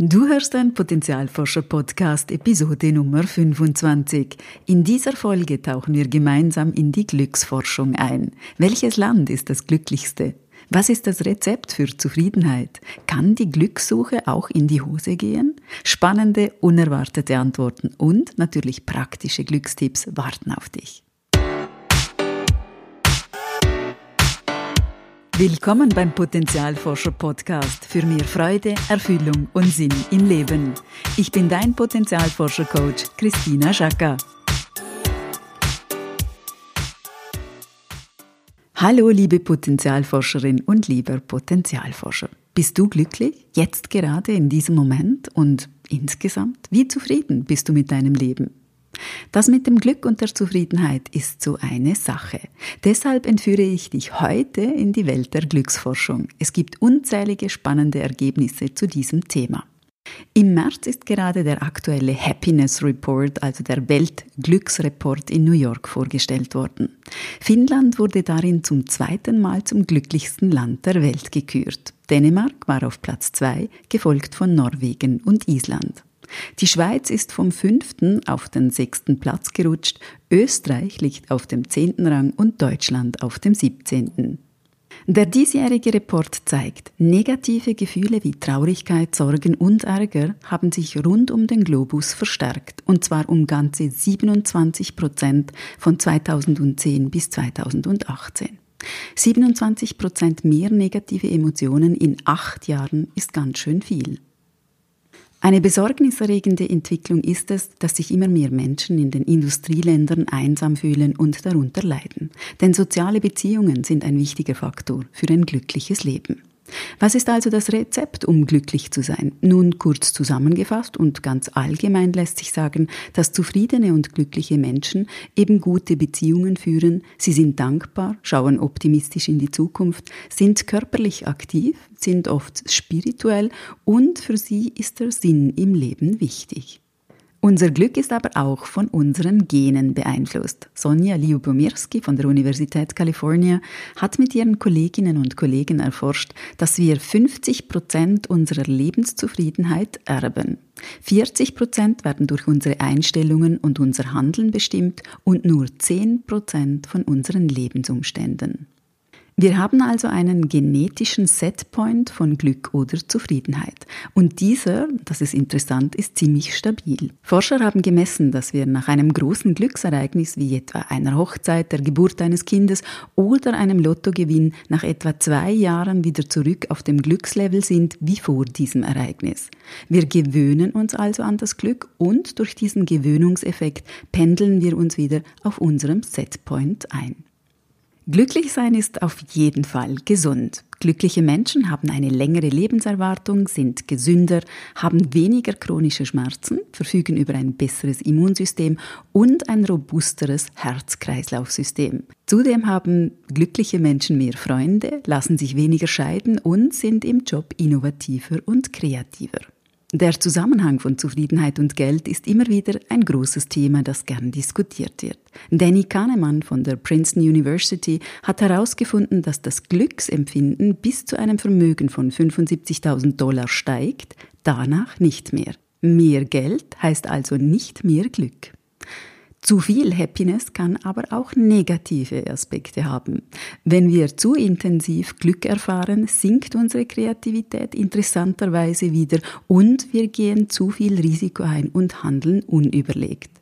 Du hörst ein Potenzialforscher-Podcast, Episode Nummer 25. In dieser Folge tauchen wir gemeinsam in die Glücksforschung ein. Welches Land ist das glücklichste? Was ist das Rezept für Zufriedenheit? Kann die Glückssuche auch in die Hose gehen? Spannende, unerwartete Antworten und natürlich praktische Glückstipps warten auf dich. Willkommen beim Potenzialforscher Podcast für mehr Freude, Erfüllung und Sinn im Leben. Ich bin dein Potenzialforscher Coach Christina Schaka. Hallo liebe Potenzialforscherin und lieber Potenzialforscher. Bist du glücklich jetzt gerade in diesem Moment und insgesamt? Wie zufrieden bist du mit deinem Leben? Das mit dem Glück und der Zufriedenheit ist so eine Sache. Deshalb entführe ich dich heute in die Welt der Glücksforschung. Es gibt unzählige spannende Ergebnisse zu diesem Thema. Im März ist gerade der aktuelle Happiness Report, also der Weltglücksreport in New York vorgestellt worden. Finnland wurde darin zum zweiten Mal zum glücklichsten Land der Welt gekürt. Dänemark war auf Platz zwei, gefolgt von Norwegen und Island. Die Schweiz ist vom fünften auf den sechsten Platz gerutscht, Österreich liegt auf dem zehnten Rang und Deutschland auf dem siebzehnten. Der diesjährige Report zeigt, negative Gefühle wie Traurigkeit, Sorgen und Ärger haben sich rund um den Globus verstärkt, und zwar um ganze 27 Prozent von 2010 bis 2018. 27 Prozent mehr negative Emotionen in acht Jahren ist ganz schön viel. Eine besorgniserregende Entwicklung ist es, dass sich immer mehr Menschen in den Industrieländern einsam fühlen und darunter leiden. Denn soziale Beziehungen sind ein wichtiger Faktor für ein glückliches Leben. Was ist also das Rezept, um glücklich zu sein? Nun kurz zusammengefasst und ganz allgemein lässt sich sagen, dass zufriedene und glückliche Menschen eben gute Beziehungen führen, sie sind dankbar, schauen optimistisch in die Zukunft, sind körperlich aktiv, sind oft spirituell und für sie ist der Sinn im Leben wichtig. Unser Glück ist aber auch von unseren Genen beeinflusst. Sonja Liubomirski von der Universität California hat mit ihren Kolleginnen und Kollegen erforscht, dass wir 50 Prozent unserer Lebenszufriedenheit erben. 40 Prozent werden durch unsere Einstellungen und unser Handeln bestimmt und nur 10 Prozent von unseren Lebensumständen. Wir haben also einen genetischen Setpoint von Glück oder Zufriedenheit. Und dieser, das ist interessant, ist ziemlich stabil. Forscher haben gemessen, dass wir nach einem großen Glücksereignis wie etwa einer Hochzeit, der Geburt eines Kindes oder einem Lottogewinn nach etwa zwei Jahren wieder zurück auf dem Glückslevel sind wie vor diesem Ereignis. Wir gewöhnen uns also an das Glück und durch diesen Gewöhnungseffekt pendeln wir uns wieder auf unserem Setpoint ein. Glücklich sein ist auf jeden Fall gesund. Glückliche Menschen haben eine längere Lebenserwartung, sind gesünder, haben weniger chronische Schmerzen, verfügen über ein besseres Immunsystem und ein robusteres Herz-Kreislauf-System. Zudem haben glückliche Menschen mehr Freunde, lassen sich weniger scheiden und sind im Job innovativer und kreativer. Der Zusammenhang von Zufriedenheit und Geld ist immer wieder ein großes Thema, das gern diskutiert wird. Danny Kahnemann von der Princeton University hat herausgefunden, dass das Glücksempfinden bis zu einem Vermögen von 75.000 Dollar steigt, danach nicht mehr. Mehr Geld heißt also nicht mehr Glück. Zu viel Happiness kann aber auch negative Aspekte haben. Wenn wir zu intensiv Glück erfahren, sinkt unsere Kreativität interessanterweise wieder und wir gehen zu viel Risiko ein und handeln unüberlegt.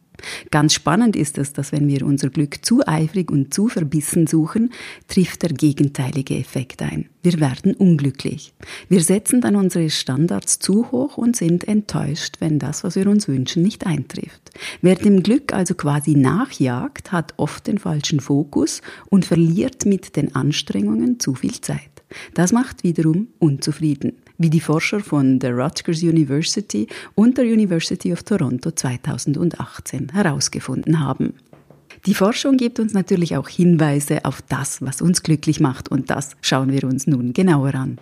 Ganz spannend ist es, dass wenn wir unser Glück zu eifrig und zu verbissen suchen, trifft der gegenteilige Effekt ein. Wir werden unglücklich. Wir setzen dann unsere Standards zu hoch und sind enttäuscht, wenn das, was wir uns wünschen, nicht eintrifft. Wer dem Glück also quasi nachjagt, hat oft den falschen Fokus und verliert mit den Anstrengungen zu viel Zeit. Das macht wiederum unzufrieden wie die Forscher von der Rutgers University und der University of Toronto 2018 herausgefunden haben. Die Forschung gibt uns natürlich auch Hinweise auf das, was uns glücklich macht und das schauen wir uns nun genauer an.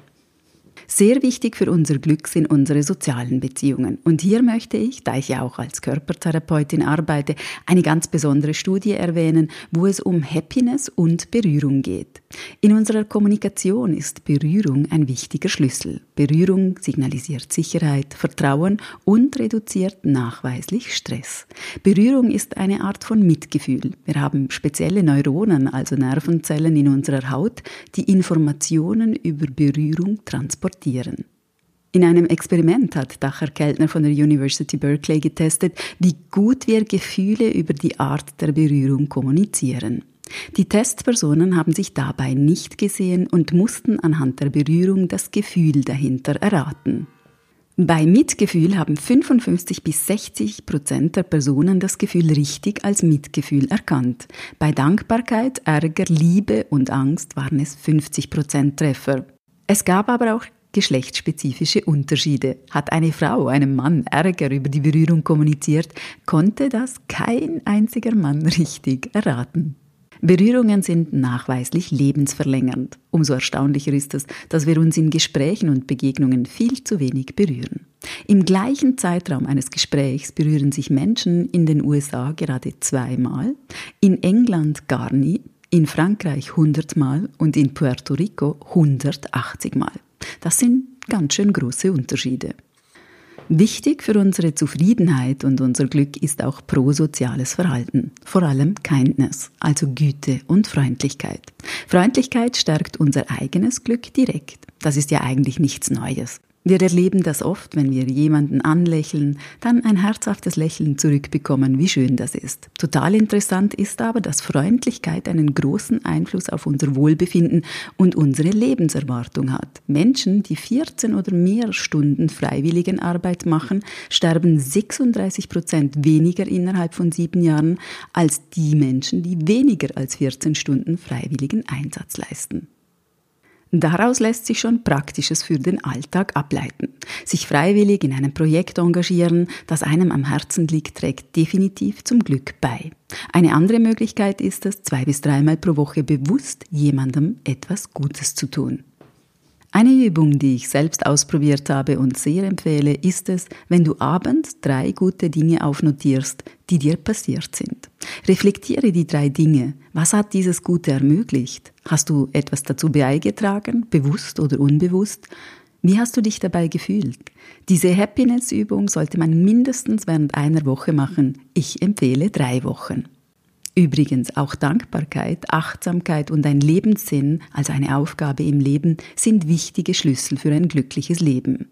Sehr wichtig für unser Glück sind unsere sozialen Beziehungen. Und hier möchte ich, da ich ja auch als Körpertherapeutin arbeite, eine ganz besondere Studie erwähnen, wo es um Happiness und Berührung geht. In unserer Kommunikation ist Berührung ein wichtiger Schlüssel. Berührung signalisiert Sicherheit, Vertrauen und reduziert nachweislich Stress. Berührung ist eine Art von Mitgefühl. Wir haben spezielle Neuronen, also Nervenzellen in unserer Haut, die Informationen über Berührung transportieren. In einem Experiment hat Dacher Keltner von der University Berkeley getestet, wie gut wir Gefühle über die Art der Berührung kommunizieren. Die Testpersonen haben sich dabei nicht gesehen und mussten anhand der Berührung das Gefühl dahinter erraten. Bei Mitgefühl haben 55 bis 60 Prozent der Personen das Gefühl richtig als Mitgefühl erkannt. Bei Dankbarkeit, Ärger, Liebe und Angst waren es 50 Prozent Treffer. Es gab aber auch geschlechtsspezifische Unterschiede. Hat eine Frau einem Mann Ärger über die Berührung kommuniziert, konnte das kein einziger Mann richtig erraten. Berührungen sind nachweislich lebensverlängernd. Umso erstaunlicher ist es, dass wir uns in Gesprächen und Begegnungen viel zu wenig berühren. Im gleichen Zeitraum eines Gesprächs berühren sich Menschen in den USA gerade zweimal, in England gar nie, in Frankreich 100 Mal und in Puerto Rico 180 Mal. Das sind ganz schön große Unterschiede. Wichtig für unsere Zufriedenheit und unser Glück ist auch prosoziales Verhalten, vor allem Kindness, also Güte und Freundlichkeit. Freundlichkeit stärkt unser eigenes Glück direkt. Das ist ja eigentlich nichts Neues. Wir erleben das oft, wenn wir jemanden anlächeln, dann ein herzhaftes Lächeln zurückbekommen, wie schön das ist. Total interessant ist aber, dass Freundlichkeit einen großen Einfluss auf unser Wohlbefinden und unsere Lebenserwartung hat. Menschen, die 14 oder mehr Stunden Freiwilligenarbeit machen, sterben 36 Prozent weniger innerhalb von sieben Jahren als die Menschen, die weniger als 14 Stunden freiwilligen Einsatz leisten. Daraus lässt sich schon Praktisches für den Alltag ableiten. Sich freiwillig in einem Projekt engagieren, das einem am Herzen liegt, trägt definitiv zum Glück bei. Eine andere Möglichkeit ist es, zwei bis dreimal pro Woche bewusst jemandem etwas Gutes zu tun. Eine Übung, die ich selbst ausprobiert habe und sehr empfehle, ist es, wenn du abends drei gute Dinge aufnotierst, die dir passiert sind. Reflektiere die drei Dinge. Was hat dieses Gute ermöglicht? Hast du etwas dazu beigetragen, bewusst oder unbewusst? Wie hast du dich dabei gefühlt? Diese Happiness-Übung sollte man mindestens während einer Woche machen. Ich empfehle drei Wochen. Übrigens auch Dankbarkeit, Achtsamkeit und ein Lebenssinn, also eine Aufgabe im Leben, sind wichtige Schlüssel für ein glückliches Leben.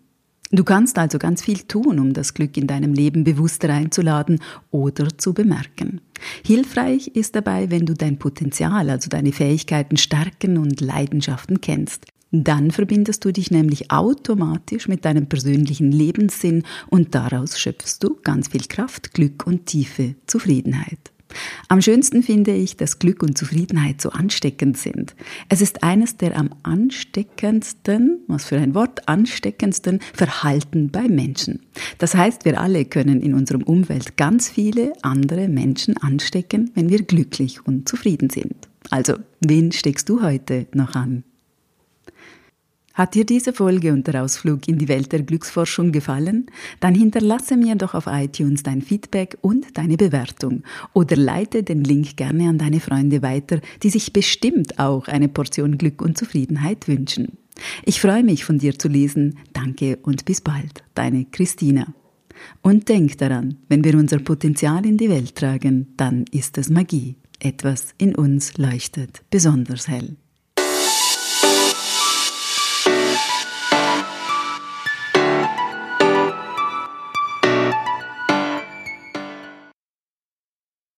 Du kannst also ganz viel tun, um das Glück in deinem Leben bewusster einzuladen oder zu bemerken. Hilfreich ist dabei, wenn du dein Potenzial, also deine Fähigkeiten, Stärken und Leidenschaften kennst. Dann verbindest du dich nämlich automatisch mit deinem persönlichen Lebenssinn und daraus schöpfst du ganz viel Kraft, Glück und tiefe Zufriedenheit. Am schönsten finde ich, dass Glück und Zufriedenheit so ansteckend sind. Es ist eines der am ansteckendsten, was für ein Wort, ansteckendsten Verhalten bei Menschen. Das heißt, wir alle können in unserem Umfeld ganz viele andere Menschen anstecken, wenn wir glücklich und zufrieden sind. Also, wen steckst du heute noch an? Hat dir diese Folge und der Ausflug in die Welt der Glücksforschung gefallen? Dann hinterlasse mir doch auf iTunes dein Feedback und deine Bewertung oder leite den Link gerne an deine Freunde weiter, die sich bestimmt auch eine Portion Glück und Zufriedenheit wünschen. Ich freue mich von dir zu lesen. Danke und bis bald. Deine Christina. Und denk daran, wenn wir unser Potenzial in die Welt tragen, dann ist es Magie. Etwas in uns leuchtet besonders hell.